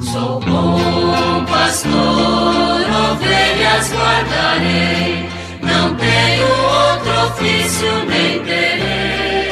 Sou bom pastor, ovelhas guardarei, não tenho outro ofício nem terei.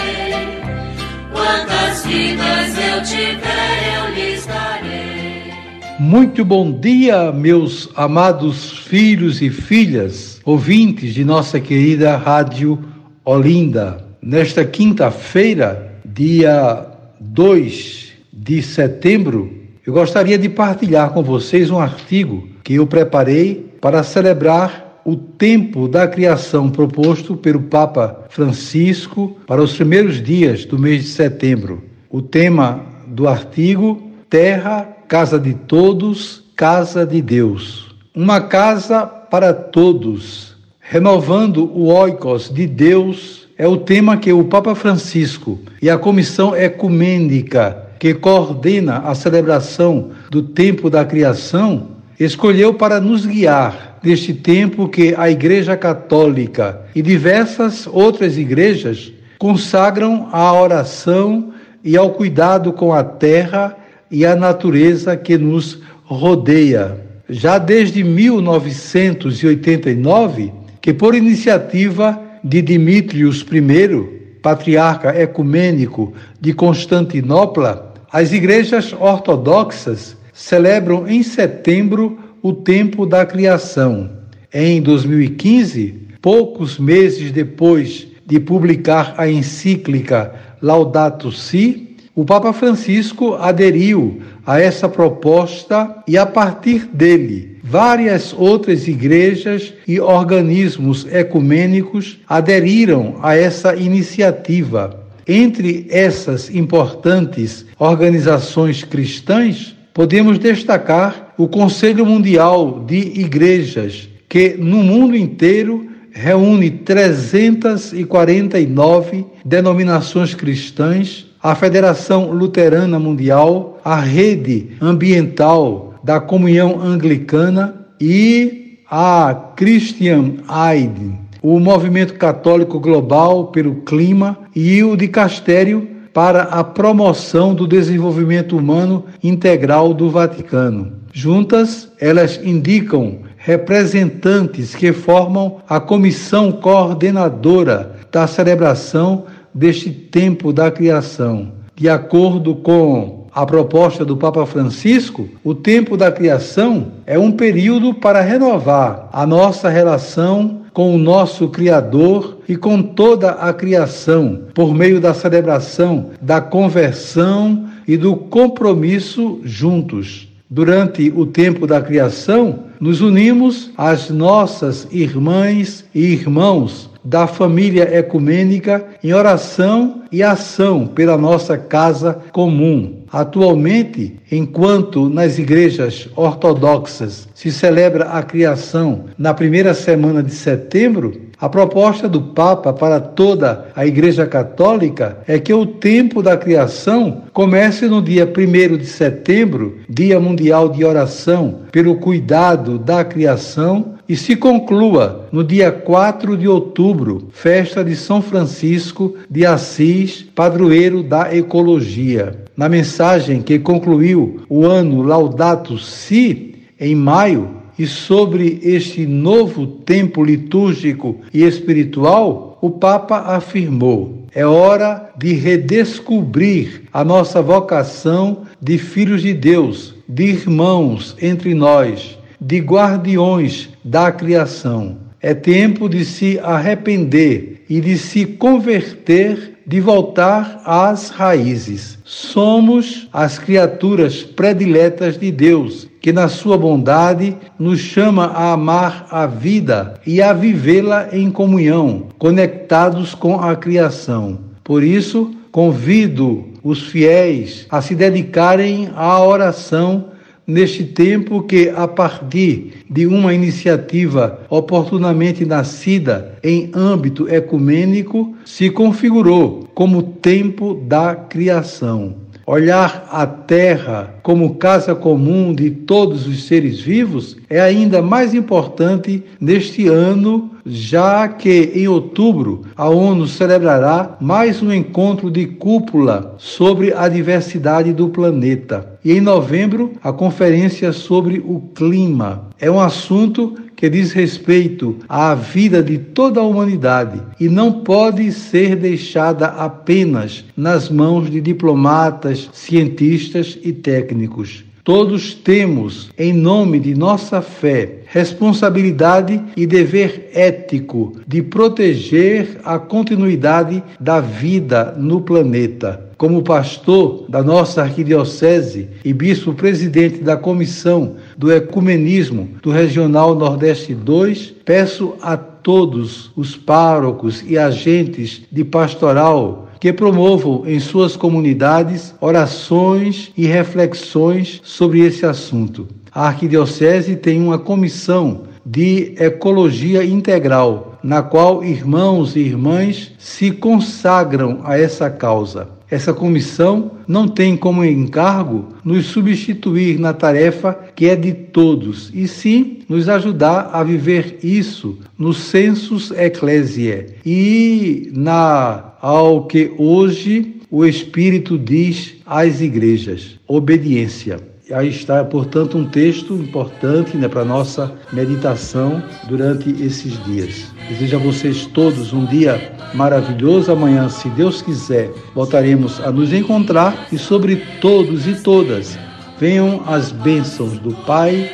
Quantas vidas eu tiver, eu lhes darei. Muito bom dia, meus amados filhos e filhas, ouvintes de nossa querida Rádio Olinda. Nesta quinta-feira, dia 2 de setembro, eu gostaria de partilhar com vocês um artigo que eu preparei para celebrar o tempo da criação proposto pelo Papa Francisco para os primeiros dias do mês de setembro. O tema do artigo: Terra, Casa de Todos, Casa de Deus. Uma casa para todos, renovando o oikos de Deus, é o tema que o Papa Francisco e a Comissão Ecumênica que coordena a celebração do tempo da criação, escolheu para nos guiar neste tempo que a Igreja Católica e diversas outras igrejas consagram à oração e ao cuidado com a terra e a natureza que nos rodeia. Já desde 1989, que por iniciativa de Dimitrios I, patriarca ecumênico de Constantinopla, as igrejas ortodoxas celebram em setembro o tempo da criação. Em 2015, poucos meses depois de publicar a encíclica Laudato Si, o Papa Francisco aderiu a essa proposta e, a partir dele, várias outras igrejas e organismos ecumênicos aderiram a essa iniciativa. Entre essas importantes organizações cristãs, podemos destacar o Conselho Mundial de Igrejas, que no mundo inteiro reúne 349 denominações cristãs, a Federação Luterana Mundial, a Rede Ambiental da Comunhão Anglicana e a Christian Aid, o Movimento Católico Global pelo Clima e o Dicastério para a Promoção do Desenvolvimento Humano Integral do Vaticano. Juntas, elas indicam representantes que formam a comissão coordenadora da celebração deste tempo da criação. De acordo com a proposta do Papa Francisco, o tempo da criação é um período para renovar a nossa relação com o nosso Criador e com toda a criação, por meio da celebração da conversão e do compromisso juntos. Durante o tempo da criação, nos unimos às nossas irmãs e irmãos da família ecumênica em oração e ação pela nossa casa comum. Atualmente, enquanto nas igrejas ortodoxas se celebra a criação na primeira semana de setembro, a proposta do Papa para toda a Igreja Católica é que o tempo da criação comece no dia 1 de setembro, Dia Mundial de Oração pelo Cuidado da Criação, e se conclua no dia 4 de outubro, festa de São Francisco de Assis, padroeiro da ecologia. Na mensagem que concluiu o ano Laudato Si, em maio, e sobre este novo tempo litúrgico e espiritual, o Papa afirmou: é hora de redescobrir a nossa vocação de filhos de Deus, de irmãos entre nós, de guardiões da criação. É tempo de se arrepender e de se converter, de voltar às raízes. Somos as criaturas prediletas de Deus, que na sua bondade nos chama a amar a vida e a vivê-la em comunhão, conectados com a criação. Por isso, convido os fiéis a se dedicarem à oração neste tempo que, a partir de uma iniciativa oportunamente nascida em âmbito ecumênico, se configurou como tempo da criação. Olhar a terra como casa comum de todos os seres vivos é ainda mais importante neste ano, já que em outubro a ONU celebrará mais um encontro de cúpula sobre a diversidade do planeta. E em novembro, a conferência sobre o clima. É um assunto que diz respeito à vida de toda a humanidade e não pode ser deixada apenas nas mãos de diplomatas, cientistas e técnicos. Todos temos, em nome de nossa fé, responsabilidade e dever ético de proteger a continuidade da vida no planeta. Como pastor da nossa arquidiocese e bispo presidente da comissão do ecumenismo do Regional Nordeste 2, peço a todos os párocos e agentes de pastoral que promovam em suas comunidades orações e reflexões sobre esse assunto. A Arquidiocese tem uma comissão de ecologia integral, na qual irmãos e irmãs se consagram a essa causa. Essa comissão não tem como encargo nos substituir na tarefa que é de todos, e sim nos ajudar a viver isso no sensus ecclesiae e na ao que hoje o Espírito diz às igrejas: obediência. Aí está, portanto, um texto importante né, para a nossa meditação durante esses dias. Desejo a vocês todos um dia maravilhoso. Amanhã, se Deus quiser, voltaremos a nos encontrar e sobre todos e todas venham as bênçãos do Pai,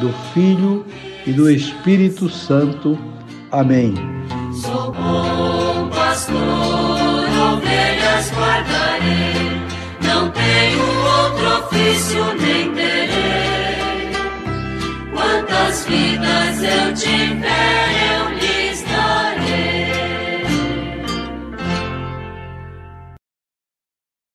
do Filho e do Espírito Santo. Amém. Sou bom pastor, ovelhas guardarei, não tenho outro ofício